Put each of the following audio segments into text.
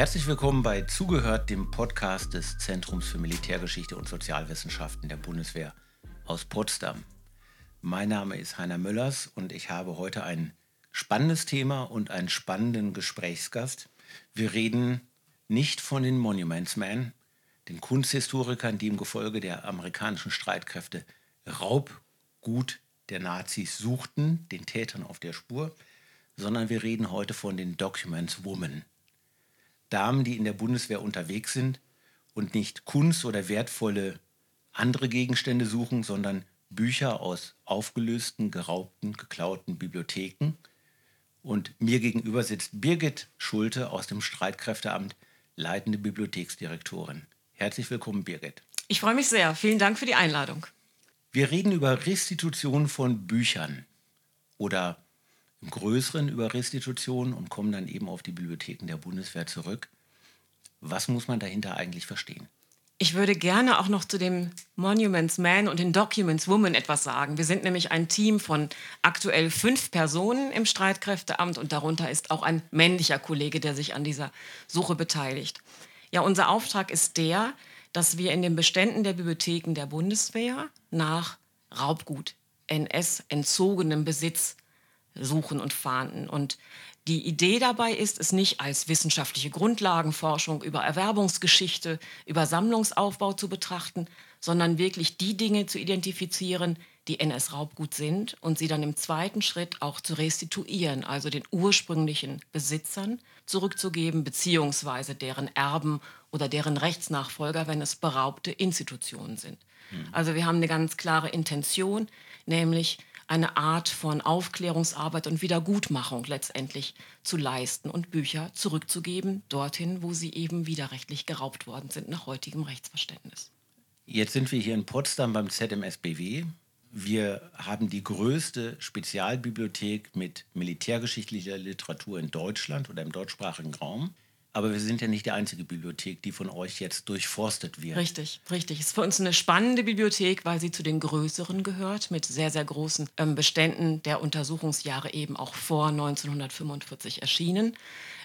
Herzlich willkommen bei Zugehört, dem Podcast des Zentrums für Militärgeschichte und Sozialwissenschaften der Bundeswehr aus Potsdam. Mein Name ist Heiner Müllers und ich habe heute ein spannendes Thema und einen spannenden Gesprächsgast. Wir reden nicht von den Monuments Men, den Kunsthistorikern, die im Gefolge der amerikanischen Streitkräfte Raubgut der Nazis suchten, den Tätern auf der Spur, sondern wir reden heute von den Documents Women. Damen, die in der Bundeswehr unterwegs sind und nicht Kunst oder wertvolle andere Gegenstände suchen, sondern Bücher aus aufgelösten, geraubten, geklauten Bibliotheken. Und mir gegenüber sitzt Birgit Schulte aus dem Streitkräfteamt, leitende Bibliotheksdirektorin. Herzlich willkommen, Birgit. Ich freue mich sehr. Vielen Dank für die Einladung. Wir reden über Restitution von Büchern oder im Größeren über Restitution und kommen dann eben auf die Bibliotheken der Bundeswehr zurück. Was muss man dahinter eigentlich verstehen? Ich würde gerne auch noch zu dem Monuments Man und den Documents Woman etwas sagen. Wir sind nämlich ein Team von aktuell fünf Personen im Streitkräfteamt und darunter ist auch ein männlicher Kollege, der sich an dieser Suche beteiligt. Ja, unser Auftrag ist der, dass wir in den Beständen der Bibliotheken der Bundeswehr nach Raubgut, NS, entzogenem Besitz suchen und fahnden. Und die Idee dabei ist, es nicht als wissenschaftliche Grundlagenforschung über Erwerbungsgeschichte, über Sammlungsaufbau zu betrachten, sondern wirklich die Dinge zu identifizieren, die NS-Raubgut sind und sie dann im zweiten Schritt auch zu restituieren, also den ursprünglichen Besitzern zurückzugeben, beziehungsweise deren Erben oder deren Rechtsnachfolger, wenn es beraubte Institutionen sind. Mhm. Also wir haben eine ganz klare Intention, nämlich eine Art von Aufklärungsarbeit und Wiedergutmachung letztendlich zu leisten und Bücher zurückzugeben dorthin, wo sie eben widerrechtlich geraubt worden sind nach heutigem Rechtsverständnis. Jetzt sind wir hier in Potsdam beim ZMSBW. Wir haben die größte Spezialbibliothek mit militärgeschichtlicher Literatur in Deutschland oder im deutschsprachigen Raum. Aber wir sind ja nicht die einzige Bibliothek, die von euch jetzt durchforstet wird. Richtig, richtig. Es ist für uns eine spannende Bibliothek, weil sie zu den größeren gehört, mit sehr, sehr großen ähm, Beständen der Untersuchungsjahre eben auch vor 1945 erschienen.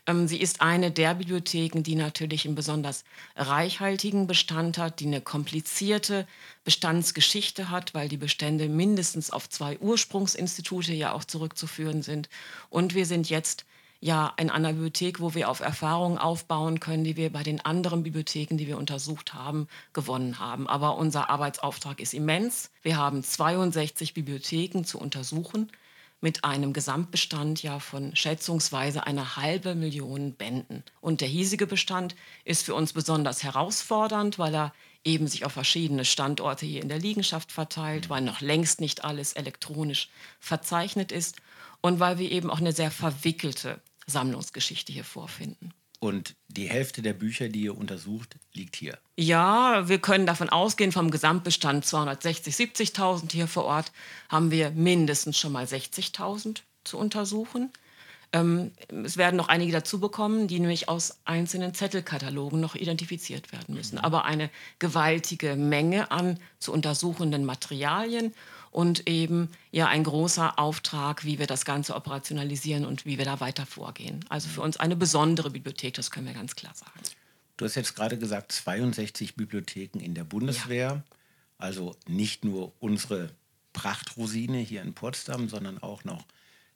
Ähm, sie ist eine der Bibliotheken, die natürlich einen besonders reichhaltigen Bestand hat, die eine komplizierte Bestandsgeschichte hat, weil die Bestände mindestens auf zwei Ursprungsinstitute ja auch zurückzuführen sind. Und wir sind jetzt ja in einer Bibliothek, wo wir auf Erfahrungen aufbauen können, die wir bei den anderen Bibliotheken, die wir untersucht haben, gewonnen haben. Aber unser Arbeitsauftrag ist immens. Wir haben 62 Bibliotheken zu untersuchen mit einem Gesamtbestand ja von schätzungsweise einer halbe Million Bänden. Und der hiesige Bestand ist für uns besonders herausfordernd, weil er eben sich auf verschiedene Standorte hier in der Liegenschaft verteilt, weil noch längst nicht alles elektronisch verzeichnet ist und weil wir eben auch eine sehr verwickelte Sammlungsgeschichte hier vorfinden. Und die Hälfte der Bücher, die ihr untersucht, liegt hier. Ja, wir können davon ausgehen, vom Gesamtbestand 260, 70.000 hier vor Ort haben wir mindestens schon mal 60.000 zu untersuchen. Ähm, es werden noch einige dazu bekommen, die nämlich aus einzelnen Zettelkatalogen noch identifiziert werden müssen. Mhm. Aber eine gewaltige Menge an zu untersuchenden Materialien und eben ja ein großer Auftrag, wie wir das Ganze operationalisieren und wie wir da weiter vorgehen. Also für uns eine besondere Bibliothek, das können wir ganz klar sagen. Du hast jetzt gerade gesagt, 62 Bibliotheken in der Bundeswehr, ja. also nicht nur unsere Prachtrosine hier in Potsdam, sondern auch noch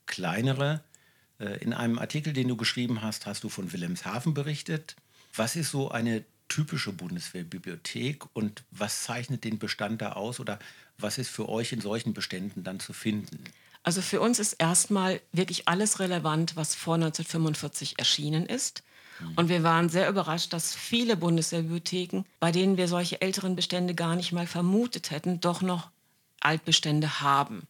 kleinere. Äh, in einem Artikel, den du geschrieben hast, hast du von Wilhelmshaven berichtet. Was ist so eine typische Bundeswehrbibliothek und was zeichnet den Bestand da aus oder was ist für euch in solchen Beständen dann zu finden? Also für uns ist erstmal wirklich alles relevant, was vor 1945 erschienen ist. Mhm. Und wir waren sehr überrascht, dass viele Bundeswehrbibliotheken, bei denen wir solche älteren Bestände gar nicht mal vermutet hätten, doch noch Altbestände haben.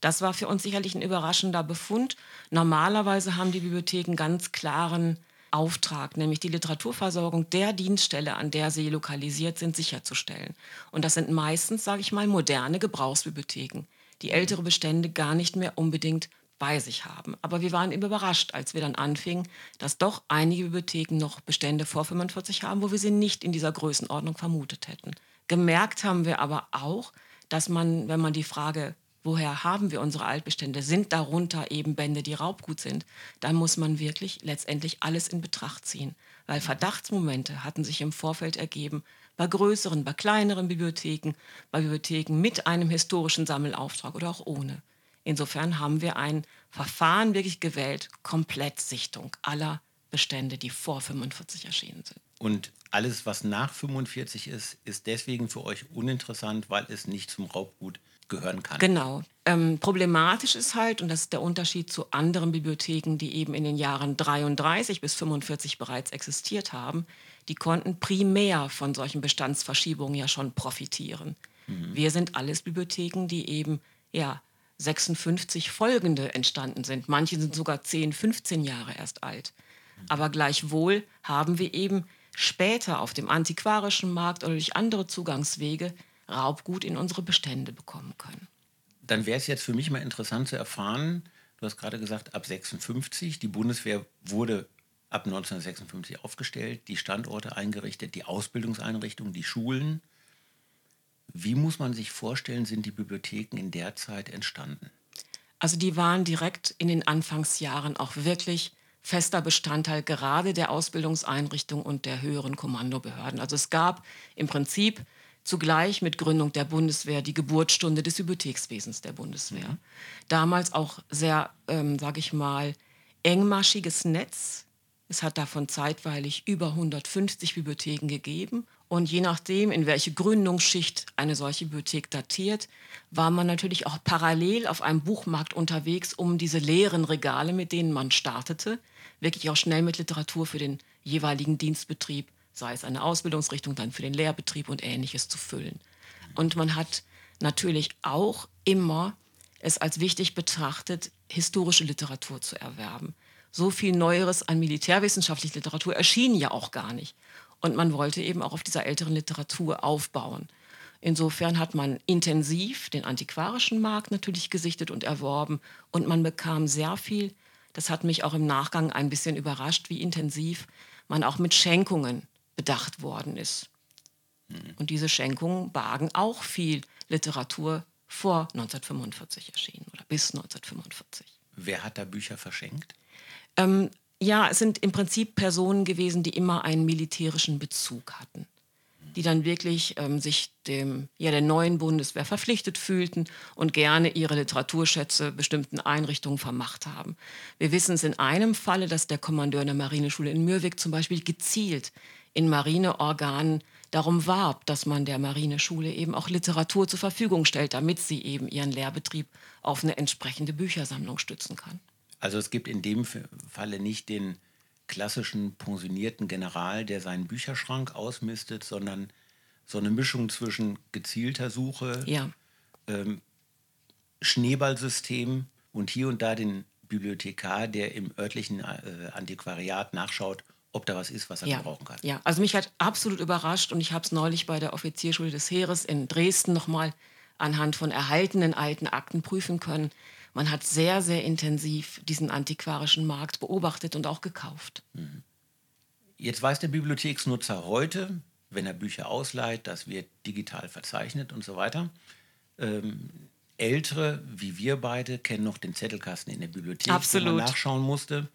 Das war für uns sicherlich ein überraschender Befund. Normalerweise haben die Bibliotheken ganz klaren Auftrag, nämlich die Literaturversorgung der Dienststelle, an der sie lokalisiert sind, sicherzustellen. Und das sind meistens, sage ich mal, moderne Gebrauchsbibliotheken, die ältere Bestände gar nicht mehr unbedingt bei sich haben. Aber wir waren eben überrascht, als wir dann anfingen, dass doch einige Bibliotheken noch Bestände vor 45 haben, wo wir sie nicht in dieser Größenordnung vermutet hätten. Gemerkt haben wir aber auch, dass man, wenn man die Frage woher haben wir unsere Altbestände, sind darunter eben Bände, die Raubgut sind, dann muss man wirklich letztendlich alles in Betracht ziehen. Weil Verdachtsmomente hatten sich im Vorfeld ergeben, bei größeren, bei kleineren Bibliotheken, bei Bibliotheken mit einem historischen Sammelauftrag oder auch ohne. Insofern haben wir ein Verfahren wirklich gewählt, Komplettsichtung aller Bestände, die vor 45 erschienen sind. Und alles, was nach 45 ist, ist deswegen für euch uninteressant, weil es nicht zum Raubgut gehören kann. Genau. Ähm, problematisch ist halt, und das ist der Unterschied zu anderen Bibliotheken, die eben in den Jahren 33 bis 45 bereits existiert haben, die konnten primär von solchen Bestandsverschiebungen ja schon profitieren. Mhm. Wir sind alles Bibliotheken, die eben ja 56 folgende entstanden sind. Manche sind sogar 10, 15 Jahre erst alt. Aber gleichwohl haben wir eben später auf dem antiquarischen Markt oder durch andere Zugangswege Raubgut in unsere Bestände bekommen können. Dann wäre es jetzt für mich mal interessant zu erfahren, du hast gerade gesagt, ab 56, die Bundeswehr wurde ab 1956 aufgestellt, die Standorte eingerichtet, die Ausbildungseinrichtungen, die Schulen. Wie muss man sich vorstellen, sind die Bibliotheken in der Zeit entstanden? Also die waren direkt in den Anfangsjahren auch wirklich fester Bestandteil gerade der Ausbildungseinrichtung und der höheren Kommandobehörden. Also es gab im Prinzip zugleich mit Gründung der Bundeswehr die Geburtsstunde des Bibliothekswesens der Bundeswehr. Mhm. Damals auch sehr, ähm, sage ich mal, engmaschiges Netz. Es hat davon zeitweilig über 150 Bibliotheken gegeben. Und je nachdem, in welche Gründungsschicht eine solche Bibliothek datiert, war man natürlich auch parallel auf einem Buchmarkt unterwegs, um diese leeren Regale, mit denen man startete, wirklich auch schnell mit Literatur für den jeweiligen Dienstbetrieb, sei es eine Ausbildungsrichtung, dann für den Lehrbetrieb und ähnliches zu füllen. Und man hat natürlich auch immer es als wichtig betrachtet, historische Literatur zu erwerben. So viel Neueres an militärwissenschaftlicher Literatur erschien ja auch gar nicht. Und man wollte eben auch auf dieser älteren Literatur aufbauen. Insofern hat man intensiv den antiquarischen Markt natürlich gesichtet und erworben und man bekam sehr viel das hat mich auch im Nachgang ein bisschen überrascht, wie intensiv man auch mit Schenkungen bedacht worden ist. Mhm. Und diese Schenkungen bargen auch viel Literatur vor 1945 erschienen oder bis 1945. Wer hat da Bücher verschenkt? Ähm, ja, es sind im Prinzip Personen gewesen, die immer einen militärischen Bezug hatten die dann wirklich ähm, sich dem, ja, der neuen Bundeswehr verpflichtet fühlten und gerne ihre Literaturschätze bestimmten Einrichtungen vermacht haben. Wir wissen es in einem Falle, dass der Kommandeur der Marineschule in Mürwik zum Beispiel gezielt in Marineorganen darum warb, dass man der Marineschule eben auch Literatur zur Verfügung stellt, damit sie eben ihren Lehrbetrieb auf eine entsprechende Büchersammlung stützen kann. Also es gibt in dem Falle nicht den klassischen pensionierten General, der seinen Bücherschrank ausmistet, sondern so eine Mischung zwischen gezielter Suche, ja. ähm, Schneeballsystem und hier und da den Bibliothekar, der im örtlichen äh, Antiquariat nachschaut, ob da was ist, was er ja. gebrauchen kann. Ja, also mich hat absolut überrascht und ich habe es neulich bei der Offizierschule des Heeres in Dresden nochmal anhand von erhaltenen alten Akten prüfen können. Man hat sehr, sehr intensiv diesen antiquarischen Markt beobachtet und auch gekauft. Mhm. Jetzt weiß der Bibliotheksnutzer heute, wenn er Bücher ausleiht, das wird digital verzeichnet und so weiter. Ähm, Ältere, wie wir beide, kennen noch den Zettelkasten in der Bibliothek, Absolut. wo man nachschauen musste.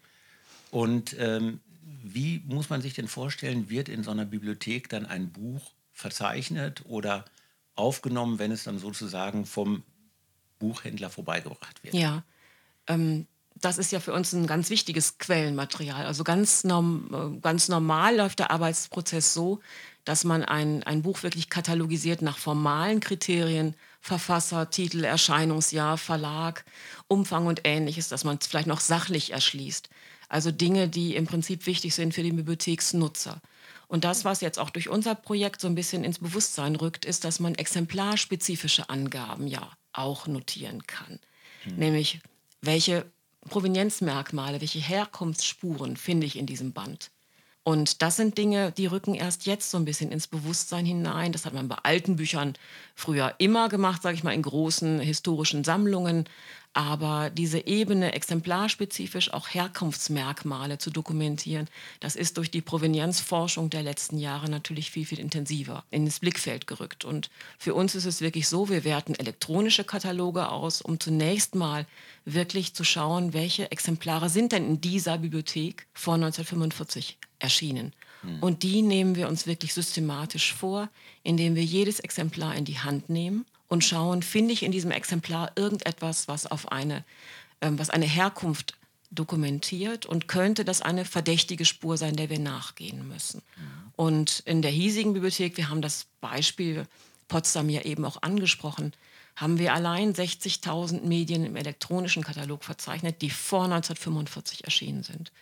Und ähm, wie muss man sich denn vorstellen, wird in so einer Bibliothek dann ein Buch verzeichnet oder aufgenommen, wenn es dann sozusagen vom Buchhändler vorbeigebracht wird. Ja, ähm, das ist ja für uns ein ganz wichtiges Quellenmaterial. Also ganz, norm, äh, ganz normal läuft der Arbeitsprozess so, dass man ein, ein Buch wirklich katalogisiert nach formalen Kriterien, Verfasser, Titel, Erscheinungsjahr, Verlag, Umfang und ähnliches, dass man es vielleicht noch sachlich erschließt. Also Dinge, die im Prinzip wichtig sind für den Bibliotheksnutzer. Und das, was jetzt auch durch unser Projekt so ein bisschen ins Bewusstsein rückt, ist, dass man exemplarspezifische Angaben ja auch notieren kann. Hm. Nämlich, welche Provenienzmerkmale, welche Herkunftsspuren finde ich in diesem Band? Und das sind Dinge, die rücken erst jetzt so ein bisschen ins Bewusstsein hinein. Das hat man bei alten Büchern früher immer gemacht, sage ich mal, in großen historischen Sammlungen. Aber diese Ebene, exemplarspezifisch auch Herkunftsmerkmale zu dokumentieren, das ist durch die Provenienzforschung der letzten Jahre natürlich viel, viel intensiver ins Blickfeld gerückt. Und für uns ist es wirklich so, wir werten elektronische Kataloge aus, um zunächst mal wirklich zu schauen, welche Exemplare sind denn in dieser Bibliothek vor 1945 erschienen. Mhm. Und die nehmen wir uns wirklich systematisch vor, indem wir jedes Exemplar in die Hand nehmen und schauen, finde ich in diesem Exemplar irgendetwas, was auf eine, ähm, was eine Herkunft dokumentiert und könnte das eine verdächtige Spur sein, der wir nachgehen müssen. Und in der hiesigen Bibliothek, wir haben das Beispiel Potsdam ja eben auch angesprochen, haben wir allein 60.000 Medien im elektronischen Katalog verzeichnet, die vor 1945 erschienen sind.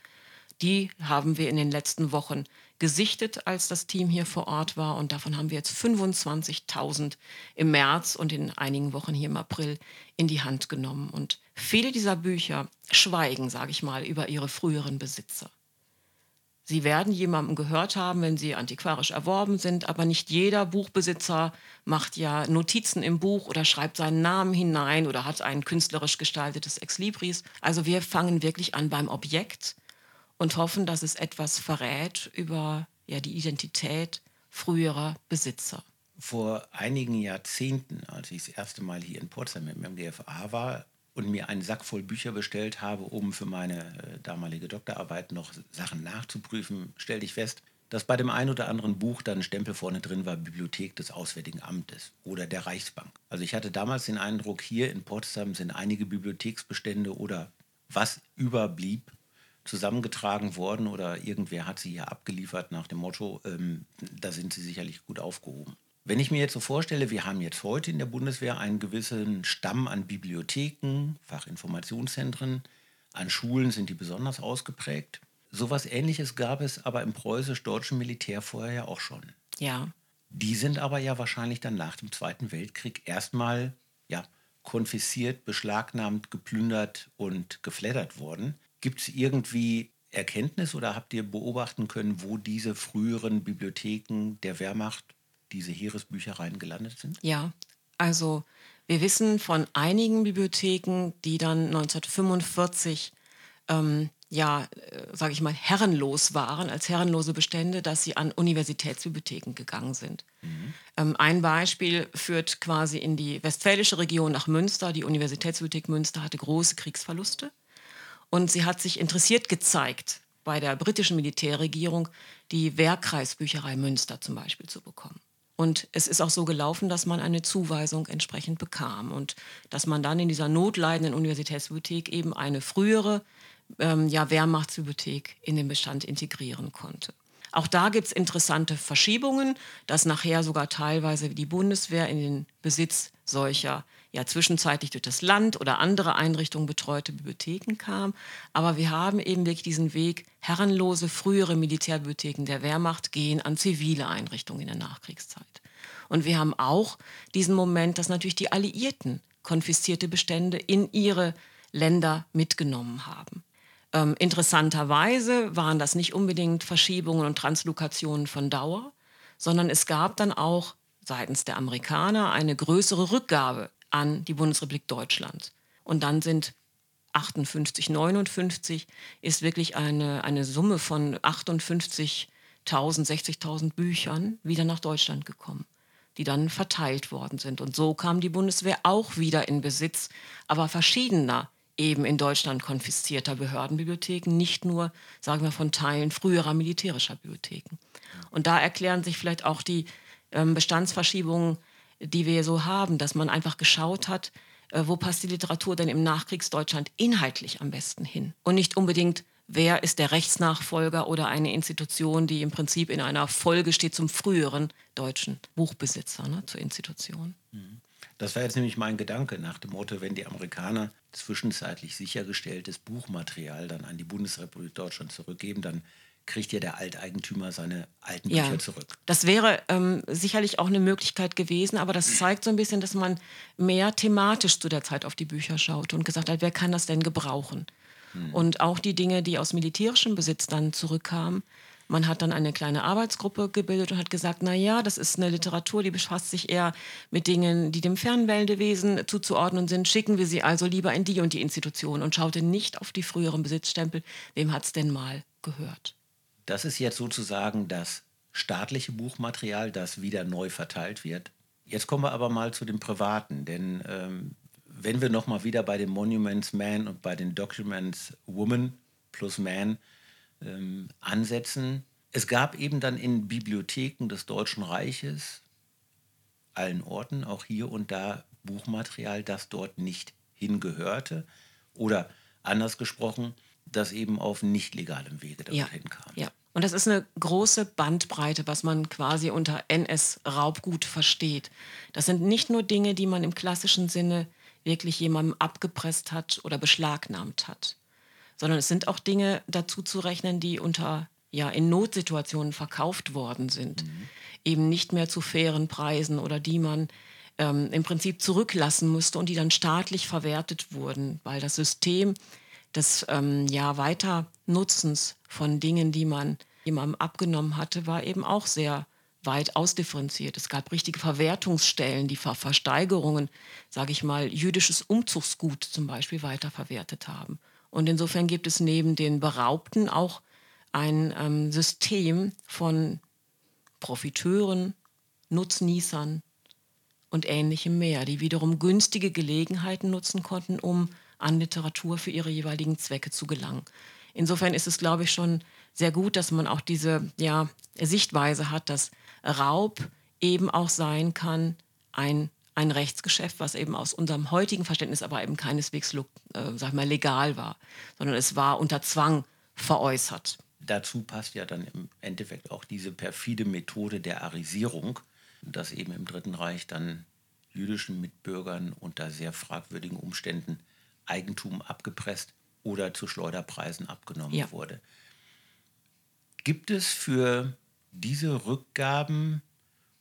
Die haben wir in den letzten Wochen gesichtet, als das Team hier vor Ort war. Und davon haben wir jetzt 25.000 im März und in einigen Wochen hier im April in die Hand genommen. Und viele dieser Bücher schweigen, sage ich mal, über ihre früheren Besitzer. Sie werden jemandem gehört haben, wenn sie antiquarisch erworben sind, aber nicht jeder Buchbesitzer macht ja Notizen im Buch oder schreibt seinen Namen hinein oder hat ein künstlerisch gestaltetes Exlibris. Also wir fangen wirklich an beim Objekt und hoffen, dass es etwas verrät über ja, die Identität früherer Besitzer. Vor einigen Jahrzehnten, als ich das erste Mal hier in Potsdam mit meinem GFA war, und mir einen Sack voll Bücher bestellt habe, um für meine äh, damalige Doktorarbeit noch Sachen nachzuprüfen, stellte ich fest, dass bei dem einen oder anderen Buch dann ein Stempel vorne drin war, Bibliothek des Auswärtigen Amtes oder der Reichsbank. Also ich hatte damals den Eindruck, hier in Potsdam sind einige Bibliotheksbestände oder was überblieb, zusammengetragen worden oder irgendwer hat sie hier abgeliefert nach dem Motto, ähm, da sind sie sicherlich gut aufgehoben. Wenn ich mir jetzt so vorstelle, wir haben jetzt heute in der Bundeswehr einen gewissen Stamm an Bibliotheken, Fachinformationszentren, an Schulen sind die besonders ausgeprägt. Sowas ähnliches gab es aber im preußisch-deutschen Militär vorher ja auch schon. Ja. Die sind aber ja wahrscheinlich dann nach dem Zweiten Weltkrieg erstmal ja, konfisziert, beschlagnahmt, geplündert und geflattert worden. Gibt es irgendwie Erkenntnis oder habt ihr beobachten können, wo diese früheren Bibliotheken der Wehrmacht diese Heeresbüchereien gelandet sind? Ja, also wir wissen von einigen Bibliotheken, die dann 1945 ähm, ja, äh, sage ich mal, herrenlos waren, als herrenlose Bestände, dass sie an Universitätsbibliotheken gegangen sind. Mhm. Ähm, ein Beispiel führt quasi in die westfälische Region nach Münster. Die Universitätsbibliothek Münster hatte große Kriegsverluste und sie hat sich interessiert gezeigt, bei der britischen Militärregierung die Wehrkreisbücherei Münster zum Beispiel zu bekommen. Und es ist auch so gelaufen, dass man eine Zuweisung entsprechend bekam und dass man dann in dieser notleidenden Universitätsbibliothek eben eine frühere ähm, ja, Wehrmachtsbibliothek in den Bestand integrieren konnte. Auch da gibt es interessante Verschiebungen, dass nachher sogar teilweise die Bundeswehr in den Besitz solcher ja zwischenzeitlich durch das Land oder andere Einrichtungen betreute Bibliotheken kam. Aber wir haben eben wirklich diesen Weg, herrenlose frühere Militärbibliotheken der Wehrmacht gehen an zivile Einrichtungen in der Nachkriegszeit. Und wir haben auch diesen Moment, dass natürlich die Alliierten konfiszierte Bestände in ihre Länder mitgenommen haben. Ähm, interessanterweise waren das nicht unbedingt Verschiebungen und Translokationen von Dauer, sondern es gab dann auch seitens der Amerikaner eine größere Rückgabe an die Bundesrepublik Deutschland. Und dann sind 58, 59 ist wirklich eine, eine Summe von 58.000, 60.000 Büchern wieder nach Deutschland gekommen, die dann verteilt worden sind. Und so kam die Bundeswehr auch wieder in Besitz, aber verschiedener eben in Deutschland konfiszierter Behördenbibliotheken, nicht nur, sagen wir, von Teilen früherer militärischer Bibliotheken. Und da erklären sich vielleicht auch die ähm, Bestandsverschiebungen die wir so haben, dass man einfach geschaut hat, äh, wo passt die Literatur denn im Nachkriegsdeutschland inhaltlich am besten hin und nicht unbedingt wer ist der Rechtsnachfolger oder eine Institution, die im Prinzip in einer Folge steht zum früheren deutschen Buchbesitzer, ne, zur Institution. Mhm. Das war jetzt nämlich mein Gedanke nach dem Motto, wenn die Amerikaner zwischenzeitlich sichergestelltes Buchmaterial dann an die Bundesrepublik Deutschland zurückgeben, dann kriegt ja der Alteigentümer seine alten ja, Bücher zurück. Das wäre ähm, sicherlich auch eine Möglichkeit gewesen, aber das zeigt so ein bisschen, dass man mehr thematisch zu der Zeit auf die Bücher schaut und gesagt hat, wer kann das denn gebrauchen? Hm. Und auch die Dinge, die aus militärischem Besitz dann zurückkamen, Man hat dann eine kleine Arbeitsgruppe gebildet und hat gesagt, na ja, das ist eine Literatur, die befasst sich eher mit Dingen, die dem Fernmeldewesen zuzuordnen sind. Schicken wir sie also lieber in die und die Institution und schaute nicht auf die früheren Besitzstempel. Wem hat es denn mal gehört? Das ist jetzt sozusagen das staatliche Buchmaterial, das wieder neu verteilt wird. Jetzt kommen wir aber mal zu dem Privaten, denn ähm, wenn wir nochmal wieder bei den Monuments Man und bei den Documents Woman plus Man ähm, ansetzen. Es gab eben dann in Bibliotheken des Deutschen Reiches, allen Orten, auch hier und da, Buchmaterial, das dort nicht hingehörte. Oder anders gesprochen, das eben auf nicht legalem Wege dorthin ja, kam. Ja. Und das ist eine große Bandbreite, was man quasi unter NS-Raubgut versteht. Das sind nicht nur Dinge, die man im klassischen Sinne wirklich jemandem abgepresst hat oder beschlagnahmt hat sondern es sind auch Dinge dazu zu rechnen, die unter ja in Notsituationen verkauft worden sind, mhm. eben nicht mehr zu fairen Preisen oder die man ähm, im Prinzip zurücklassen musste und die dann staatlich verwertet wurden, weil das System des ähm, ja Weiternutzens von Dingen, die man jemandem abgenommen hatte, war eben auch sehr weit ausdifferenziert. Es gab richtige Verwertungsstellen, die Ver Versteigerungen, sage ich mal, jüdisches Umzugsgut zum Beispiel weiterverwertet haben. Und insofern gibt es neben den Beraubten auch ein ähm, System von Profiteuren, Nutznießern und ähnlichem mehr, die wiederum günstige Gelegenheiten nutzen konnten, um an Literatur für ihre jeweiligen Zwecke zu gelangen. Insofern ist es, glaube ich, schon sehr gut, dass man auch diese ja, Sichtweise hat, dass Raub eben auch sein kann ein ein Rechtsgeschäft, was eben aus unserem heutigen Verständnis aber eben keineswegs äh, sag mal, legal war, sondern es war unter Zwang veräußert. Dazu passt ja dann im Endeffekt auch diese perfide Methode der Arisierung, dass eben im Dritten Reich dann jüdischen Mitbürgern unter sehr fragwürdigen Umständen Eigentum abgepresst oder zu Schleuderpreisen abgenommen ja. wurde. Gibt es für diese Rückgaben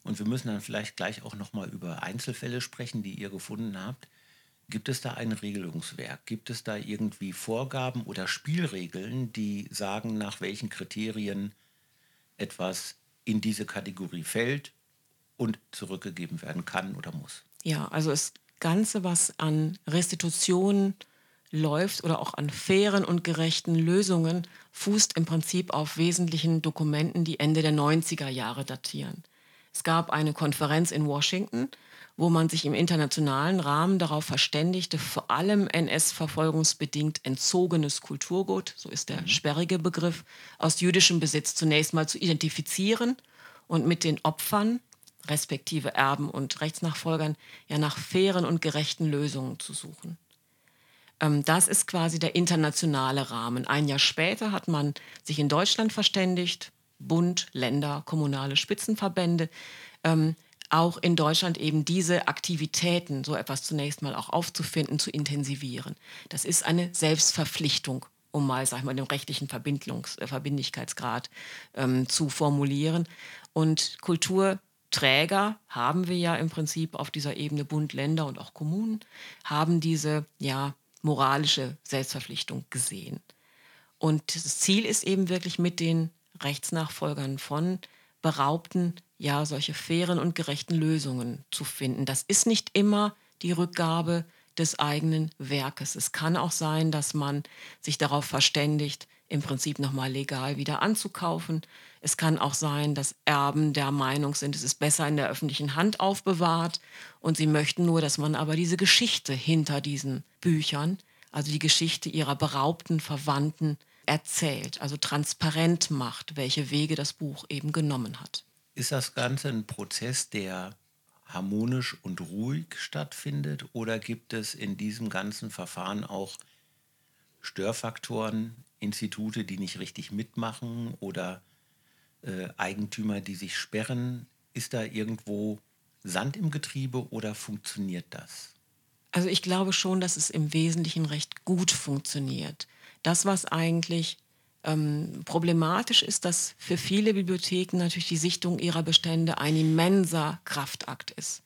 und wir müssen dann vielleicht gleich auch noch mal über Einzelfälle sprechen, die ihr gefunden habt. Gibt es da ein Regelungswerk? Gibt es da irgendwie Vorgaben oder Spielregeln, die sagen, nach welchen Kriterien etwas in diese Kategorie fällt und zurückgegeben werden kann oder muss? Ja, also das Ganze, was an Restitution läuft oder auch an fairen und gerechten Lösungen, fußt im Prinzip auf wesentlichen Dokumenten, die Ende der 90er Jahre datieren. Es gab eine Konferenz in Washington, wo man sich im internationalen Rahmen darauf verständigte, vor allem NS-verfolgungsbedingt entzogenes Kulturgut, so ist der mhm. sperrige Begriff, aus jüdischem Besitz zunächst mal zu identifizieren und mit den Opfern, respektive Erben und Rechtsnachfolgern, ja nach fairen und gerechten Lösungen zu suchen. Ähm, das ist quasi der internationale Rahmen. Ein Jahr später hat man sich in Deutschland verständigt, Bund, Länder, kommunale Spitzenverbände, ähm, auch in Deutschland eben diese Aktivitäten, so etwas zunächst mal auch aufzufinden, zu intensivieren. Das ist eine Selbstverpflichtung, um mal, sag ich mal, den rechtlichen Verbindungs äh, Verbindlichkeitsgrad ähm, zu formulieren. Und Kulturträger haben wir ja im Prinzip auf dieser Ebene Bund, Länder und auch Kommunen, haben diese ja moralische Selbstverpflichtung gesehen. Und das Ziel ist eben wirklich mit den Rechtsnachfolgern von Beraubten ja solche fairen und gerechten Lösungen zu finden. Das ist nicht immer die Rückgabe des eigenen Werkes. Es kann auch sein, dass man sich darauf verständigt, im Prinzip nochmal legal wieder anzukaufen. Es kann auch sein, dass Erben der Meinung sind, es ist besser in der öffentlichen Hand aufbewahrt und sie möchten nur, dass man aber diese Geschichte hinter diesen Büchern, also die Geschichte ihrer beraubten Verwandten, erzählt, also transparent macht, welche Wege das Buch eben genommen hat. Ist das Ganze ein Prozess, der harmonisch und ruhig stattfindet oder gibt es in diesem ganzen Verfahren auch Störfaktoren, Institute, die nicht richtig mitmachen oder äh, Eigentümer, die sich sperren? Ist da irgendwo Sand im Getriebe oder funktioniert das? Also ich glaube schon, dass es im Wesentlichen recht gut funktioniert. Das, was eigentlich ähm, problematisch ist, dass für viele Bibliotheken natürlich die Sichtung ihrer Bestände ein immenser Kraftakt ist.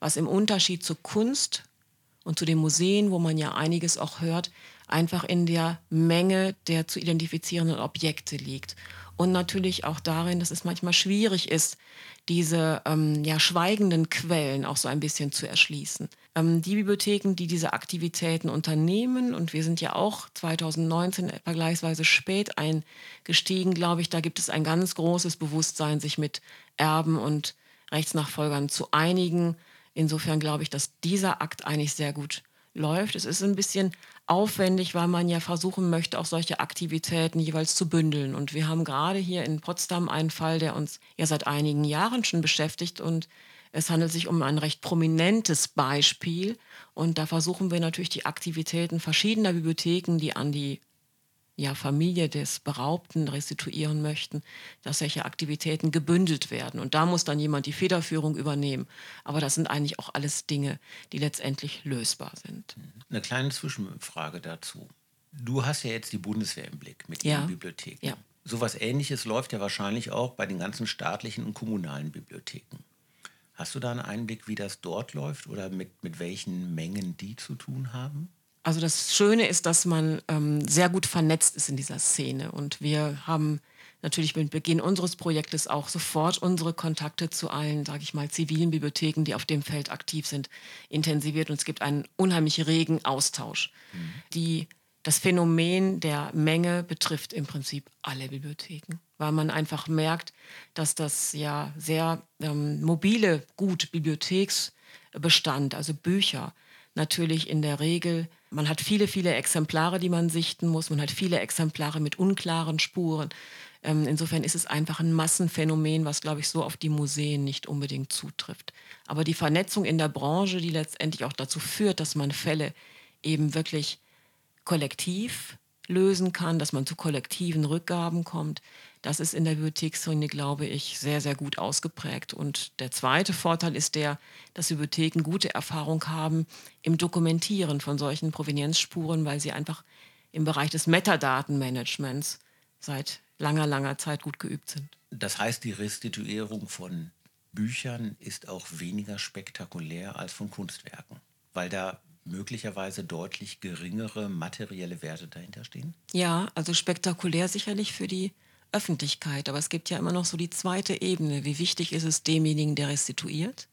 Was im Unterschied zur Kunst und zu den Museen, wo man ja einiges auch hört, einfach in der Menge der zu identifizierenden Objekte liegt. Und natürlich auch darin, dass es manchmal schwierig ist, diese ähm, ja, schweigenden Quellen auch so ein bisschen zu erschließen. Ähm, die Bibliotheken, die diese Aktivitäten unternehmen, und wir sind ja auch 2019 vergleichsweise spät eingestiegen, glaube ich, da gibt es ein ganz großes Bewusstsein, sich mit Erben und Rechtsnachfolgern zu einigen. Insofern glaube ich, dass dieser Akt eigentlich sehr gut läuft. Es ist ein bisschen aufwendig, weil man ja versuchen möchte, auch solche Aktivitäten jeweils zu bündeln. Und wir haben gerade hier in Potsdam einen Fall, der uns ja seit einigen Jahren schon beschäftigt und es handelt sich um ein recht prominentes Beispiel. Und da versuchen wir natürlich die Aktivitäten verschiedener Bibliotheken, die an die ja, Familie des Beraubten restituieren möchten, dass solche Aktivitäten gebündelt werden. Und da muss dann jemand die Federführung übernehmen. Aber das sind eigentlich auch alles Dinge, die letztendlich lösbar sind. Eine kleine Zwischenfrage dazu. Du hast ja jetzt die Bundeswehr im Blick mit ja. ihren Bibliotheken. Ja. Sowas ähnliches läuft ja wahrscheinlich auch bei den ganzen staatlichen und kommunalen Bibliotheken. Hast du da einen Einblick, wie das dort läuft oder mit, mit welchen Mengen die zu tun haben? Also das Schöne ist, dass man ähm, sehr gut vernetzt ist in dieser Szene. Und wir haben natürlich mit Beginn unseres Projektes auch sofort unsere Kontakte zu allen, sage ich mal, zivilen Bibliotheken, die auf dem Feld aktiv sind, intensiviert. Und es gibt einen unheimlich regen Austausch. Mhm. Die, das Phänomen der Menge betrifft im Prinzip alle Bibliotheken, weil man einfach merkt, dass das ja sehr ähm, mobile Gut Bibliotheksbestand, also Bücher, natürlich in der Regel man hat viele, viele Exemplare, die man sichten muss. Man hat viele Exemplare mit unklaren Spuren. Ähm, insofern ist es einfach ein Massenphänomen, was, glaube ich, so auf die Museen nicht unbedingt zutrifft. Aber die Vernetzung in der Branche, die letztendlich auch dazu führt, dass man Fälle eben wirklich kollektiv lösen kann, dass man zu kollektiven Rückgaben kommt, das ist in der Bibliotheksszene, glaube ich, sehr, sehr gut ausgeprägt. Und der zweite Vorteil ist der, dass Bibliotheken gute Erfahrung haben im Dokumentieren von solchen Provenienzspuren, weil sie einfach im Bereich des Metadatenmanagements seit langer, langer Zeit gut geübt sind. Das heißt, die Restituierung von Büchern ist auch weniger spektakulär als von Kunstwerken, weil da möglicherweise deutlich geringere materielle Werte dahinter stehen? Ja, also spektakulär sicherlich für die Öffentlichkeit. Aber es gibt ja immer noch so die zweite Ebene. Wie wichtig ist es demjenigen, der restituiert?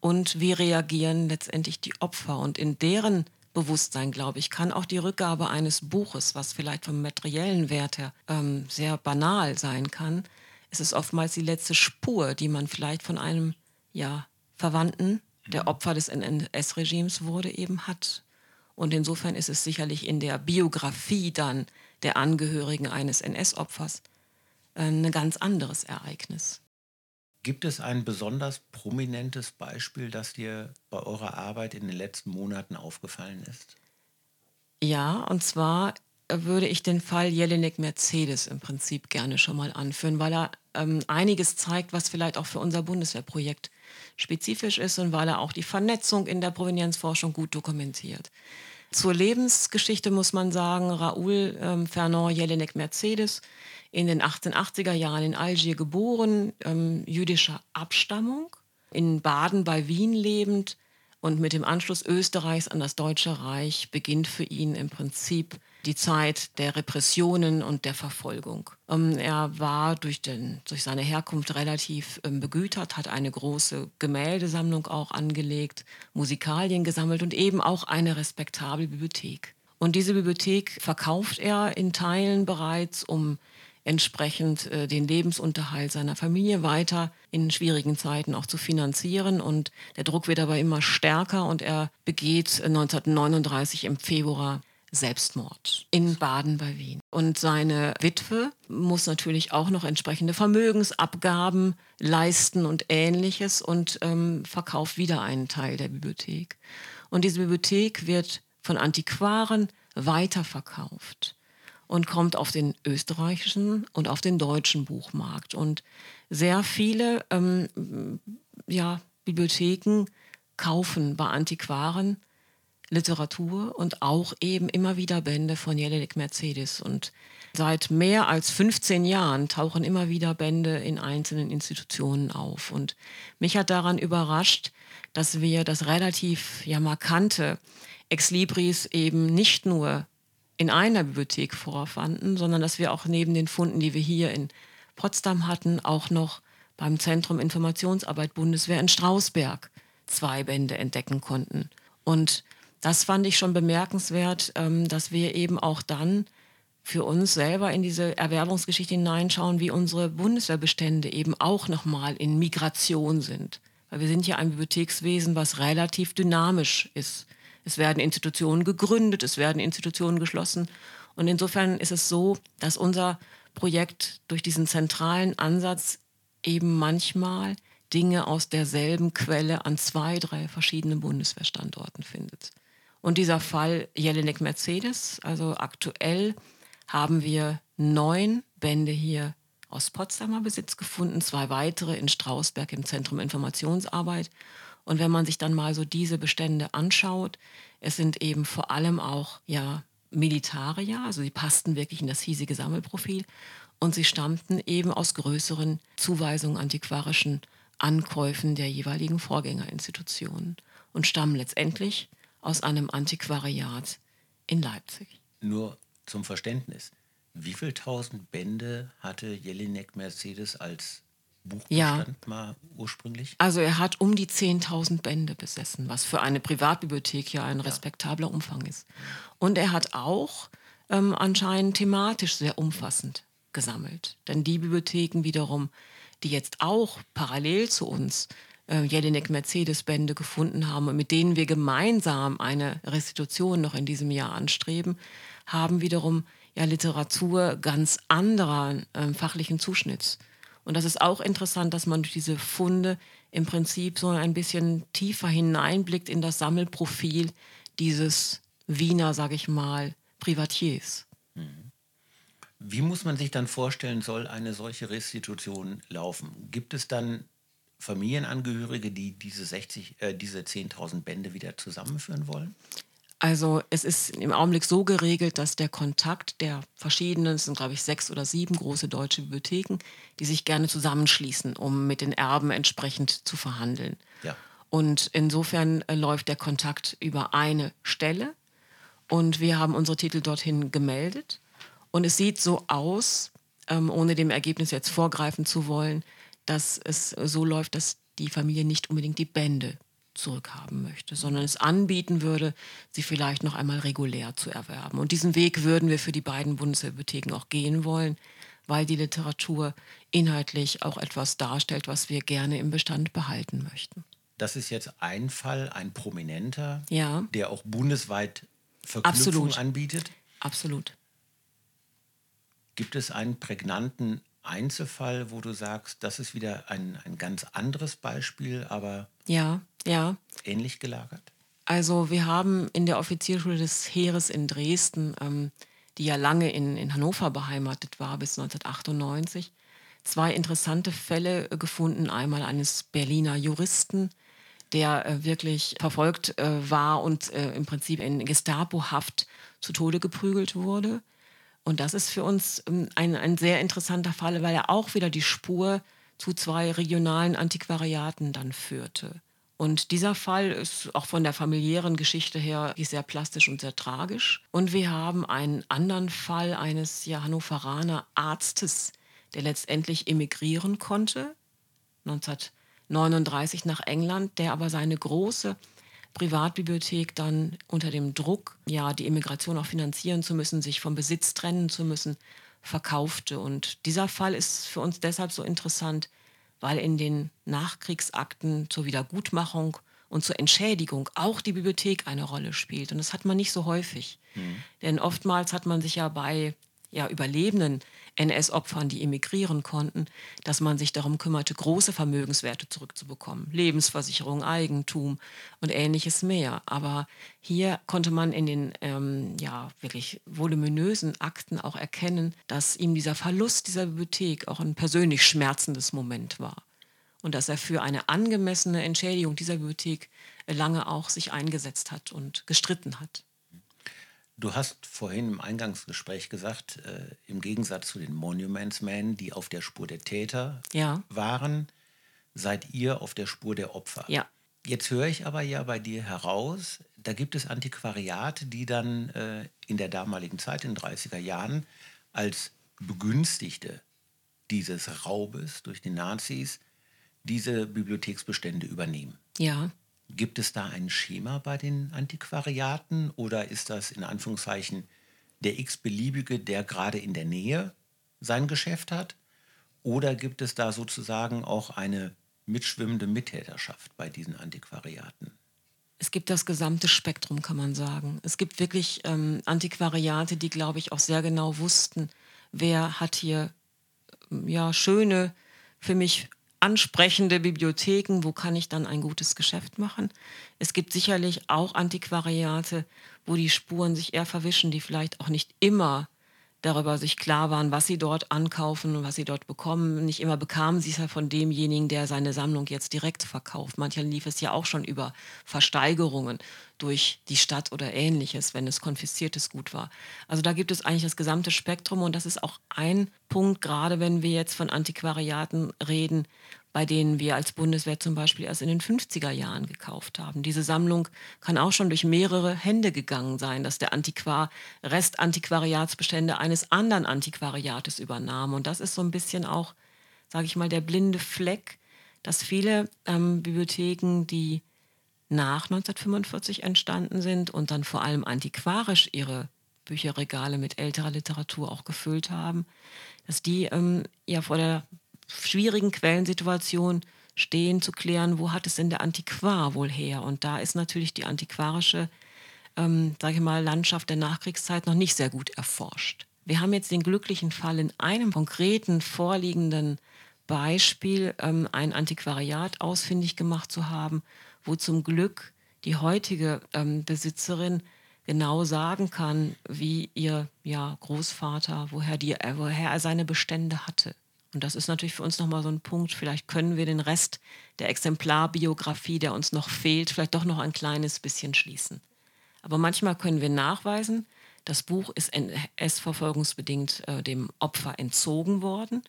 Und wie reagieren letztendlich die Opfer? Und in deren Bewusstsein, glaube ich, kann auch die Rückgabe eines Buches, was vielleicht vom materiellen Wert her ähm, sehr banal sein kann, ist es oftmals die letzte Spur, die man vielleicht von einem ja, Verwandten, der mhm. Opfer des NS-Regimes wurde, eben hat. Und insofern ist es sicherlich in der Biografie dann der Angehörigen eines NS-Opfers ein ganz anderes Ereignis. Gibt es ein besonders prominentes Beispiel, das dir bei eurer Arbeit in den letzten Monaten aufgefallen ist? Ja, und zwar würde ich den Fall Jelinek Mercedes im Prinzip gerne schon mal anführen, weil er ähm, einiges zeigt, was vielleicht auch für unser Bundeswehrprojekt spezifisch ist und weil er auch die Vernetzung in der Provenienzforschung gut dokumentiert. Zur Lebensgeschichte muss man sagen, Raoul ähm, Fernand Jelinek Mercedes in den 1880er Jahren in Algier geboren, ähm, jüdischer Abstammung, in Baden bei Wien lebend und mit dem Anschluss Österreichs an das Deutsche Reich beginnt für ihn im Prinzip die Zeit der Repressionen und der Verfolgung. Ähm, er war durch, den, durch seine Herkunft relativ ähm, begütert, hat eine große Gemäldesammlung auch angelegt, Musikalien gesammelt und eben auch eine respektable Bibliothek. Und diese Bibliothek verkauft er in Teilen bereits, um entsprechend äh, den Lebensunterhalt seiner Familie weiter in schwierigen Zeiten auch zu finanzieren. Und der Druck wird aber immer stärker und er begeht 1939 im Februar Selbstmord in Baden bei Wien. Und seine Witwe muss natürlich auch noch entsprechende Vermögensabgaben leisten und ähnliches und ähm, verkauft wieder einen Teil der Bibliothek. Und diese Bibliothek wird von Antiquaren weiterverkauft und kommt auf den österreichischen und auf den deutschen Buchmarkt. Und sehr viele ähm, ja, Bibliotheken kaufen bei Antiquaren Literatur und auch eben immer wieder Bände von Jelinek Mercedes. Und seit mehr als 15 Jahren tauchen immer wieder Bände in einzelnen Institutionen auf. Und mich hat daran überrascht, dass wir das relativ ja, markante Ex Libris eben nicht nur in einer Bibliothek vorfanden, sondern dass wir auch neben den Funden, die wir hier in Potsdam hatten, auch noch beim Zentrum Informationsarbeit Bundeswehr in Strausberg zwei Bände entdecken konnten. Und das fand ich schon bemerkenswert, ähm, dass wir eben auch dann für uns selber in diese Erwerbungsgeschichte hineinschauen, wie unsere Bundeswehrbestände eben auch nochmal in Migration sind. Weil wir sind ja ein Bibliothekswesen, was relativ dynamisch ist. Es werden Institutionen gegründet, es werden Institutionen geschlossen. Und insofern ist es so, dass unser Projekt durch diesen zentralen Ansatz eben manchmal Dinge aus derselben Quelle an zwei, drei verschiedenen Bundeswehrstandorten findet. Und dieser Fall Jelinek Mercedes, also aktuell haben wir neun Bände hier aus Potsdamer Besitz gefunden, zwei weitere in Strausberg im Zentrum Informationsarbeit. Und wenn man sich dann mal so diese Bestände anschaut, es sind eben vor allem auch ja Militarier, also sie passten wirklich in das hiesige Sammelprofil und sie stammten eben aus größeren Zuweisungen antiquarischen Ankäufen der jeweiligen Vorgängerinstitutionen und stammen letztendlich aus einem Antiquariat in Leipzig. Nur zum Verständnis. Wie viele tausend Bände hatte Jelinek Mercedes als Buchbestand ja. mal ursprünglich? Also er hat um die 10.000 Bände besessen, was für eine Privatbibliothek ja ein ja. respektabler Umfang ist. Und er hat auch ähm, anscheinend thematisch sehr umfassend gesammelt. Denn die Bibliotheken wiederum, die jetzt auch parallel zu uns äh, Jelinek Mercedes-Bände gefunden haben und mit denen wir gemeinsam eine Restitution noch in diesem Jahr anstreben, haben wiederum ja Literatur ganz anderer äh, fachlichen Zuschnitts. Und das ist auch interessant, dass man durch diese Funde im Prinzip so ein bisschen tiefer hineinblickt in das Sammelprofil dieses Wiener, sage ich mal, Privatiers. Mhm. Wie muss man sich dann vorstellen, soll eine solche Restitution laufen? Gibt es dann Familienangehörige, die diese, 60, äh, diese 10.000 Bände wieder zusammenführen wollen? Also es ist im Augenblick so geregelt, dass der Kontakt der verschiedenen, es sind glaube ich sechs oder sieben große deutsche Bibliotheken, die sich gerne zusammenschließen, um mit den Erben entsprechend zu verhandeln. Ja. Und insofern äh, läuft der Kontakt über eine Stelle und wir haben unsere Titel dorthin gemeldet. Und es sieht so aus, ähm, ohne dem Ergebnis jetzt vorgreifen zu wollen, dass es so läuft, dass die Familie nicht unbedingt die Bände zurückhaben möchte, sondern es anbieten würde, sie vielleicht noch einmal regulär zu erwerben. Und diesen Weg würden wir für die beiden Bundesbibliotheken auch gehen wollen, weil die Literatur inhaltlich auch etwas darstellt, was wir gerne im Bestand behalten möchten. Das ist jetzt ein Fall, ein prominenter, ja. der auch bundesweit Verknüpfung Absolut. anbietet. Absolut. Gibt es einen prägnanten Einzelfall, wo du sagst, das ist wieder ein, ein ganz anderes Beispiel, aber ja, ja. ähnlich gelagert? Also wir haben in der Offizierschule des Heeres in Dresden, ähm, die ja lange in, in Hannover beheimatet war bis 1998, zwei interessante Fälle äh, gefunden. Einmal eines Berliner Juristen, der äh, wirklich verfolgt äh, war und äh, im Prinzip in Gestapo-Haft zu Tode geprügelt wurde. Und das ist für uns ähm, ein, ein sehr interessanter Fall, weil er auch wieder die Spur zu zwei regionalen Antiquariaten dann führte. Und dieser Fall ist auch von der familiären Geschichte her sehr plastisch und sehr tragisch. Und wir haben einen anderen Fall eines ja, Hannoveraner Arztes, der letztendlich emigrieren konnte, 1939 nach England, der aber seine große Privatbibliothek dann unter dem Druck, ja, die Immigration auch finanzieren zu müssen, sich vom Besitz trennen zu müssen, verkaufte. Und dieser Fall ist für uns deshalb so interessant, weil in den Nachkriegsakten zur Wiedergutmachung und zur Entschädigung auch die Bibliothek eine Rolle spielt. Und das hat man nicht so häufig. Mhm. Denn oftmals hat man sich ja bei ja, Überlebenden NS-Opfern, die emigrieren konnten, dass man sich darum kümmerte, große Vermögenswerte zurückzubekommen. Lebensversicherung, Eigentum und ähnliches mehr. Aber hier konnte man in den ähm, ja, wirklich voluminösen Akten auch erkennen, dass ihm dieser Verlust dieser Bibliothek auch ein persönlich schmerzendes Moment war. Und dass er für eine angemessene Entschädigung dieser Bibliothek lange auch sich eingesetzt hat und gestritten hat. Du hast vorhin im Eingangsgespräch gesagt, äh, im Gegensatz zu den Monuments Men, die auf der Spur der Täter ja. waren, seid ihr auf der Spur der Opfer. Ja. Jetzt höre ich aber ja bei dir heraus, da gibt es Antiquariate, die dann äh, in der damaligen Zeit, in den 30er Jahren, als Begünstigte dieses Raubes durch die Nazis diese Bibliotheksbestände übernehmen. Ja. Gibt es da ein Schema bei den Antiquariaten oder ist das in Anführungszeichen der x-beliebige, der gerade in der Nähe sein Geschäft hat? Oder gibt es da sozusagen auch eine mitschwimmende Mittäterschaft bei diesen Antiquariaten? Es gibt das gesamte Spektrum, kann man sagen. Es gibt wirklich ähm, Antiquariate, die, glaube ich, auch sehr genau wussten, wer hat hier ähm, ja, schöne, für mich ansprechende Bibliotheken, wo kann ich dann ein gutes Geschäft machen. Es gibt sicherlich auch Antiquariate, wo die Spuren sich eher verwischen, die vielleicht auch nicht immer darüber sich klar waren, was sie dort ankaufen und was sie dort bekommen. Nicht immer bekamen sie es ja von demjenigen, der seine Sammlung jetzt direkt verkauft. Manchmal lief es ja auch schon über Versteigerungen durch die Stadt oder ähnliches, wenn es konfisziertes Gut war. Also da gibt es eigentlich das gesamte Spektrum und das ist auch ein Punkt, gerade wenn wir jetzt von Antiquariaten reden, bei denen wir als Bundeswehr zum Beispiel erst in den 50er Jahren gekauft haben. Diese Sammlung kann auch schon durch mehrere Hände gegangen sein, dass der Antiquar Restantiquariatsbestände eines anderen Antiquariates übernahm. Und das ist so ein bisschen auch, sage ich mal, der blinde Fleck, dass viele ähm, Bibliotheken, die nach 1945 entstanden sind und dann vor allem antiquarisch ihre Bücherregale mit älterer Literatur auch gefüllt haben, dass die ähm, ja vor der schwierigen Quellensituation stehen, zu klären, wo hat es denn der Antiquar wohl her? Und da ist natürlich die antiquarische, ähm, sage ich mal, Landschaft der Nachkriegszeit noch nicht sehr gut erforscht. Wir haben jetzt den glücklichen Fall in einem konkreten vorliegenden Beispiel ähm, ein Antiquariat ausfindig gemacht zu haben, wo zum Glück die heutige ähm, Besitzerin genau sagen kann, wie ihr ja, Großvater, woher, die, woher er seine Bestände hatte. Und das ist natürlich für uns nochmal so ein Punkt. Vielleicht können wir den Rest der Exemplarbiografie, der uns noch fehlt, vielleicht doch noch ein kleines bisschen schließen. Aber manchmal können wir nachweisen, das Buch ist NS-verfolgungsbedingt äh, dem Opfer entzogen worden.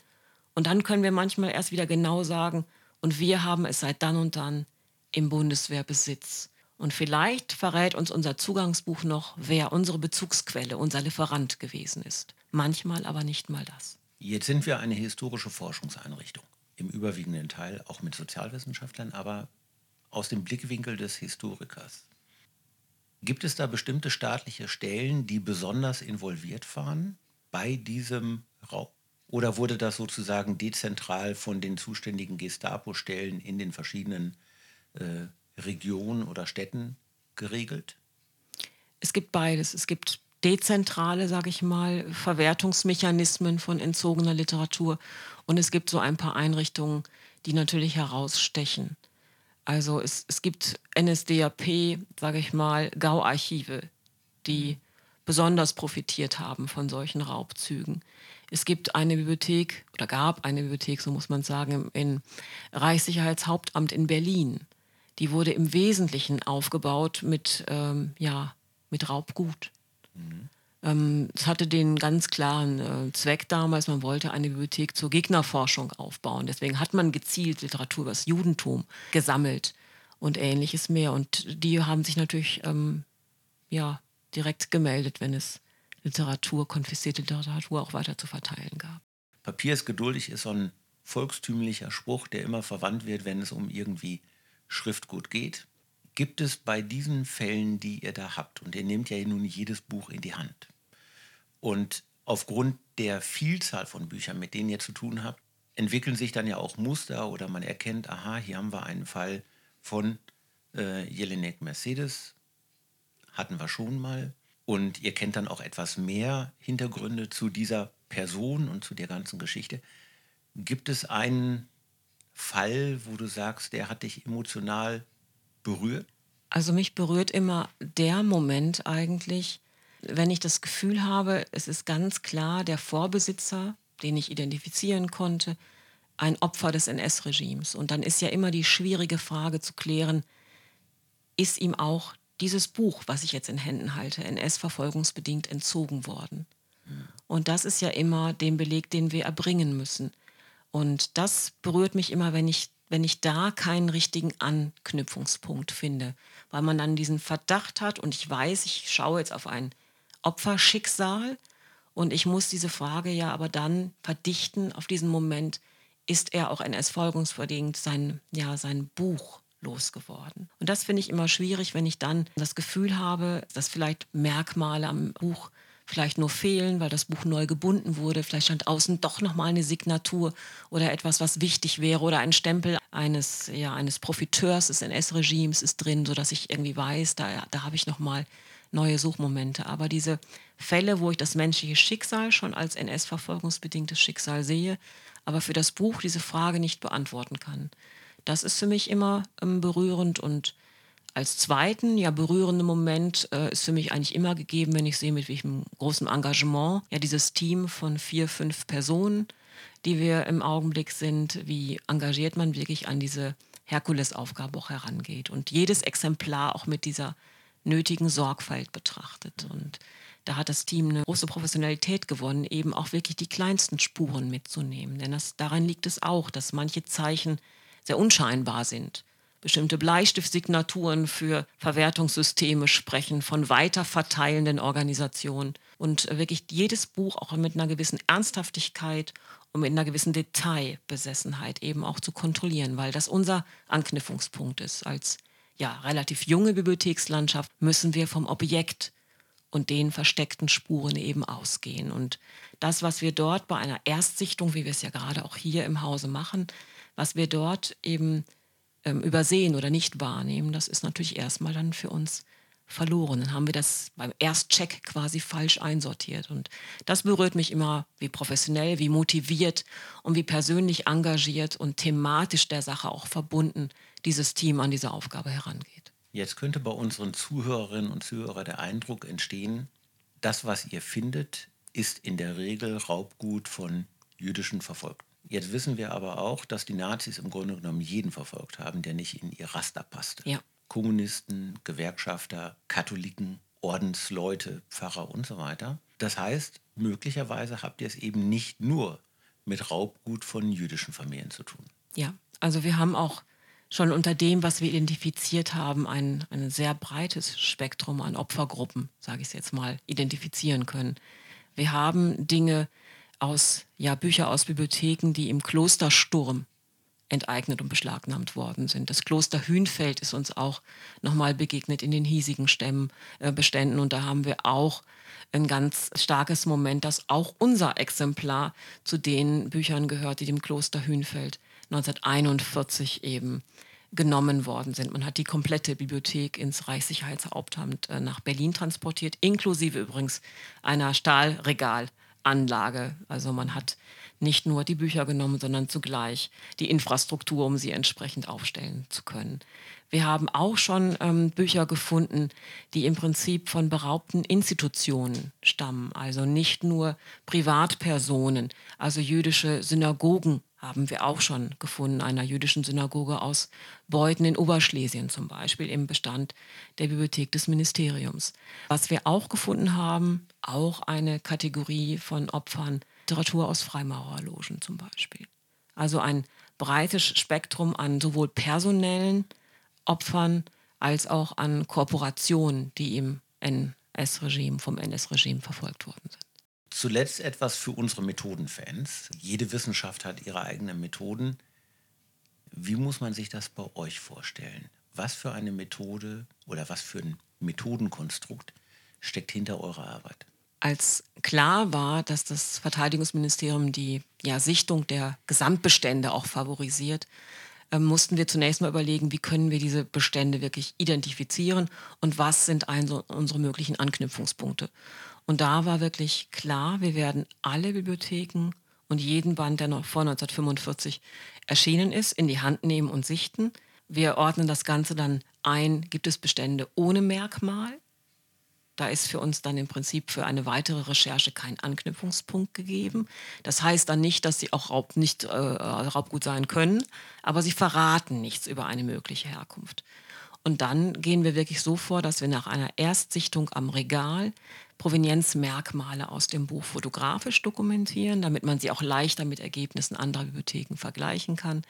Und dann können wir manchmal erst wieder genau sagen, und wir haben es seit dann und dann im Bundeswehrbesitz. Und vielleicht verrät uns unser Zugangsbuch noch, wer unsere Bezugsquelle, unser Lieferant gewesen ist. Manchmal aber nicht mal das. Jetzt sind wir eine historische Forschungseinrichtung, im überwiegenden Teil auch mit Sozialwissenschaftlern, aber aus dem Blickwinkel des Historikers. Gibt es da bestimmte staatliche Stellen, die besonders involviert waren bei diesem Raub? Oder wurde das sozusagen dezentral von den zuständigen Gestapo-Stellen in den verschiedenen äh, Regionen oder Städten geregelt? Es gibt beides. Es gibt dezentrale, sage ich mal, Verwertungsmechanismen von entzogener Literatur. Und es gibt so ein paar Einrichtungen, die natürlich herausstechen. Also es, es gibt NSDAP, sage ich mal, Gauarchive, die besonders profitiert haben von solchen Raubzügen. Es gibt eine Bibliothek oder gab eine Bibliothek, so muss man sagen, im Reichssicherheitshauptamt in Berlin. Die wurde im Wesentlichen aufgebaut mit, ähm, ja, mit Raubgut. Mhm. es hatte den ganz klaren äh, Zweck damals, man wollte eine Bibliothek zur Gegnerforschung aufbauen. Deswegen hat man gezielt Literatur über das Judentum gesammelt und ähnliches mehr. Und die haben sich natürlich ähm, ja, direkt gemeldet, wenn es Literatur, konfiszierte Literatur auch weiter zu verteilen gab. Papier ist geduldig ist so ein volkstümlicher Spruch, der immer verwandt wird, wenn es um irgendwie Schriftgut geht. Gibt es bei diesen Fällen, die ihr da habt, und ihr nehmt ja nun jedes Buch in die Hand, und aufgrund der Vielzahl von Büchern, mit denen ihr zu tun habt, entwickeln sich dann ja auch Muster oder man erkennt, aha, hier haben wir einen Fall von äh, Jelinek Mercedes, hatten wir schon mal. Und ihr kennt dann auch etwas mehr Hintergründe zu dieser Person und zu der ganzen Geschichte. Gibt es einen Fall, wo du sagst, der hat dich emotional berührt? Also mich berührt immer der Moment eigentlich, wenn ich das Gefühl habe, es ist ganz klar der Vorbesitzer, den ich identifizieren konnte, ein Opfer des NS-Regimes. Und dann ist ja immer die schwierige Frage zu klären, ist ihm auch dieses Buch, was ich jetzt in Händen halte, NS-verfolgungsbedingt entzogen worden? Und das ist ja immer den Beleg, den wir erbringen müssen. Und das berührt mich immer, wenn ich wenn ich da keinen richtigen Anknüpfungspunkt finde, weil man dann diesen Verdacht hat und ich weiß, ich schaue jetzt auf ein Opferschicksal Und ich muss diese Frage ja aber dann verdichten auf diesen Moment, ist er auch NS-folgungsbedingt sein, ja, sein Buch losgeworden. Und das finde ich immer schwierig, wenn ich dann das Gefühl habe, dass vielleicht Merkmale am Buch vielleicht nur fehlen, weil das Buch neu gebunden wurde. Vielleicht stand außen doch noch mal eine Signatur oder etwas, was wichtig wäre oder ein Stempel eines, ja, eines Profiteurs des NS-Regimes ist drin, sodass ich irgendwie weiß, da, da habe ich noch mal neue Suchmomente. Aber diese Fälle, wo ich das menschliche Schicksal schon als NS-verfolgungsbedingtes Schicksal sehe, aber für das Buch diese Frage nicht beantworten kann, das ist für mich immer ähm, berührend und als zweiten, ja, berührenden Moment äh, ist für mich eigentlich immer gegeben, wenn ich sehe, mit welchem großen Engagement ja dieses Team von vier, fünf Personen, die wir im Augenblick sind, wie engagiert man wirklich an diese Herkulesaufgabe auch herangeht und jedes Exemplar auch mit dieser nötigen Sorgfalt betrachtet. Und da hat das Team eine große Professionalität gewonnen, eben auch wirklich die kleinsten Spuren mitzunehmen. Denn das, daran liegt es auch, dass manche Zeichen sehr unscheinbar sind bestimmte Bleistiftsignaturen für Verwertungssysteme sprechen, von weiterverteilenden Organisationen. Und wirklich jedes Buch auch mit einer gewissen Ernsthaftigkeit und mit einer gewissen Detailbesessenheit eben auch zu kontrollieren, weil das unser Anknüpfungspunkt ist. Als ja, relativ junge Bibliothekslandschaft müssen wir vom Objekt und den versteckten Spuren eben ausgehen. Und das, was wir dort bei einer Erstsichtung, wie wir es ja gerade auch hier im Hause machen, was wir dort eben ähm, übersehen oder nicht wahrnehmen, das ist natürlich erstmal dann für uns verloren. Dann haben wir das beim Erstcheck quasi falsch einsortiert. Und das berührt mich immer, wie professionell, wie motiviert und wie persönlich engagiert und thematisch der Sache auch verbunden dieses Team an diese Aufgabe herangeht. Jetzt könnte bei unseren Zuhörerinnen und Zuhörern der Eindruck entstehen, das, was ihr findet, ist in der Regel Raubgut von jüdischen Verfolgten. Jetzt wissen wir aber auch, dass die Nazis im Grunde genommen jeden verfolgt haben, der nicht in ihr Raster passte. Ja. Kommunisten, Gewerkschafter, Katholiken, Ordensleute, Pfarrer und so weiter. Das heißt, möglicherweise habt ihr es eben nicht nur mit Raubgut von jüdischen Familien zu tun. Ja, also wir haben auch schon unter dem, was wir identifiziert haben, ein, ein sehr breites Spektrum an Opfergruppen, sage ich es jetzt mal, identifizieren können. Wir haben Dinge, aus ja, Bücher aus Bibliotheken, die im Klostersturm enteignet und beschlagnahmt worden sind. Das Kloster Hünfeld ist uns auch nochmal begegnet in den hiesigen Stämmen, äh, Beständen und da haben wir auch ein ganz starkes Moment, dass auch unser Exemplar zu den Büchern gehört, die dem Kloster Hünfeld 1941 eben genommen worden sind. Man hat die komplette Bibliothek ins Reichssicherheitshauptamt äh, nach Berlin transportiert, inklusive übrigens einer Stahlregal. Anlage. Also man hat nicht nur die Bücher genommen, sondern zugleich die Infrastruktur, um sie entsprechend aufstellen zu können. Wir haben auch schon ähm, Bücher gefunden, die im Prinzip von beraubten Institutionen stammen, also nicht nur Privatpersonen, also jüdische Synagogen haben wir auch schon gefunden, einer jüdischen Synagoge aus Beuthen in Oberschlesien zum Beispiel im Bestand der Bibliothek des Ministeriums. Was wir auch gefunden haben, auch eine Kategorie von Opfern, Literatur aus Freimaurerlogen zum Beispiel. Also ein breites Spektrum an sowohl personellen Opfern als auch an Korporationen, die im NS-Regime, vom NS-Regime verfolgt worden sind. Zuletzt etwas für unsere Methodenfans. Jede Wissenschaft hat ihre eigenen Methoden. Wie muss man sich das bei euch vorstellen? Was für eine Methode oder was für ein Methodenkonstrukt steckt hinter eurer Arbeit? Als klar war, dass das Verteidigungsministerium die ja, Sichtung der Gesamtbestände auch favorisiert, äh, mussten wir zunächst mal überlegen, wie können wir diese Bestände wirklich identifizieren und was sind also unsere möglichen Anknüpfungspunkte. Und da war wirklich klar, wir werden alle Bibliotheken und jeden Band, der noch vor 1945 erschienen ist, in die Hand nehmen und sichten. Wir ordnen das Ganze dann ein, gibt es Bestände ohne Merkmal? Da ist für uns dann im Prinzip für eine weitere Recherche kein Anknüpfungspunkt gegeben. Das heißt dann nicht, dass sie auch Raub, nicht äh, Raubgut sein können, aber sie verraten nichts über eine mögliche Herkunft. Und dann gehen wir wirklich so vor, dass wir nach einer Erstsichtung am Regal Provenienzmerkmale aus dem Buch fotografisch dokumentieren, damit man sie auch leichter mit Ergebnissen anderer Bibliotheken vergleichen kann.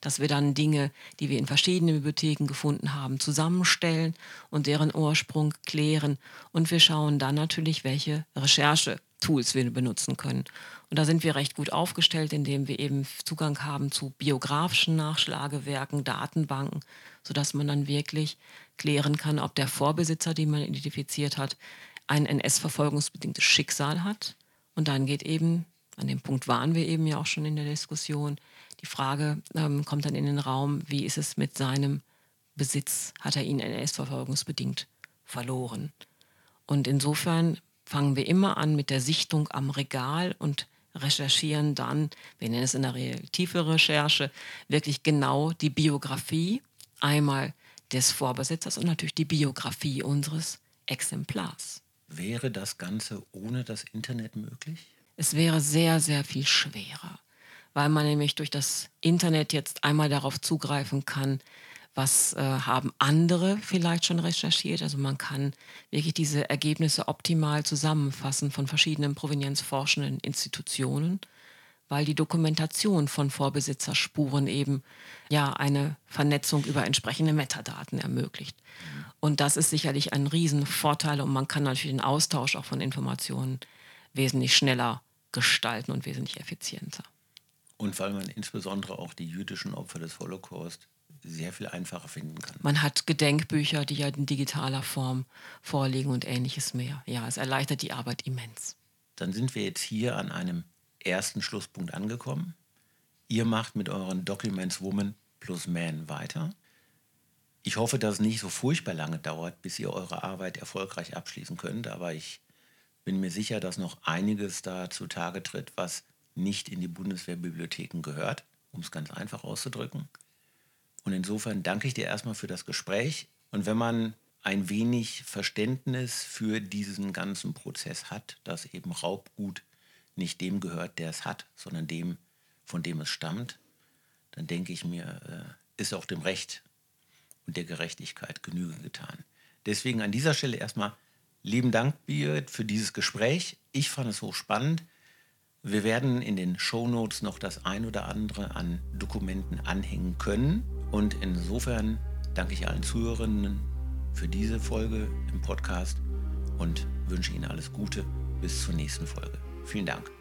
Dass wir dann Dinge, die wir in verschiedenen Bibliotheken gefunden haben, zusammenstellen und deren Ursprung klären. Und wir schauen dann natürlich, welche Recherche Tools wir benutzen können. Und da sind wir recht gut aufgestellt, indem wir eben Zugang haben zu biografischen Nachschlagewerken, Datenbanken, sodass man dann wirklich klären kann, ob der Vorbesitzer, den man identifiziert hat, ein NS-verfolgungsbedingtes Schicksal hat. Und dann geht eben, an dem Punkt waren wir eben ja auch schon in der Diskussion, die Frage ähm, kommt dann in den Raum, wie ist es mit seinem Besitz? Hat er ihn NS-verfolgungsbedingt verloren? Und insofern fangen wir immer an mit der Sichtung am Regal und recherchieren dann, wir nennen es in der tiefe Recherche, wirklich genau die Biografie einmal des Vorbesitzers und natürlich die Biografie unseres Exemplars. Wäre das Ganze ohne das Internet möglich? Es wäre sehr, sehr viel schwerer, weil man nämlich durch das Internet jetzt einmal darauf zugreifen kann, was äh, haben andere vielleicht schon recherchiert. Also man kann wirklich diese Ergebnisse optimal zusammenfassen von verschiedenen provenienzforschenden Institutionen, weil die Dokumentation von Vorbesitzerspuren eben ja eine Vernetzung über entsprechende Metadaten ermöglicht. Und das ist sicherlich ein Riesenvorteil und man kann natürlich den Austausch auch von Informationen wesentlich schneller gestalten und wesentlich effizienter. Und weil man insbesondere auch die jüdischen Opfer des Holocaust sehr viel einfacher finden kann. Man hat Gedenkbücher, die ja in digitaler Form vorliegen und ähnliches mehr. Ja, es erleichtert die Arbeit immens. Dann sind wir jetzt hier an einem ersten Schlusspunkt angekommen. Ihr macht mit euren Documents Woman plus Man weiter. Ich hoffe, dass es nicht so furchtbar lange dauert, bis ihr eure Arbeit erfolgreich abschließen könnt, aber ich bin mir sicher, dass noch einiges da zutage tritt, was nicht in die Bundeswehrbibliotheken gehört, um es ganz einfach auszudrücken. Und insofern danke ich dir erstmal für das Gespräch. Und wenn man ein wenig Verständnis für diesen ganzen Prozess hat, dass eben Raubgut nicht dem gehört, der es hat, sondern dem, von dem es stammt, dann denke ich mir, äh, ist auch dem Recht und der Gerechtigkeit Genüge getan. Deswegen an dieser Stelle erstmal lieben Dank, Birgit, für dieses Gespräch. Ich fand es hochspannend. Wir werden in den Shownotes noch das ein oder andere an Dokumenten anhängen können. Und insofern danke ich allen Zuhörerinnen für diese Folge im Podcast und wünsche Ihnen alles Gute bis zur nächsten Folge. Vielen Dank.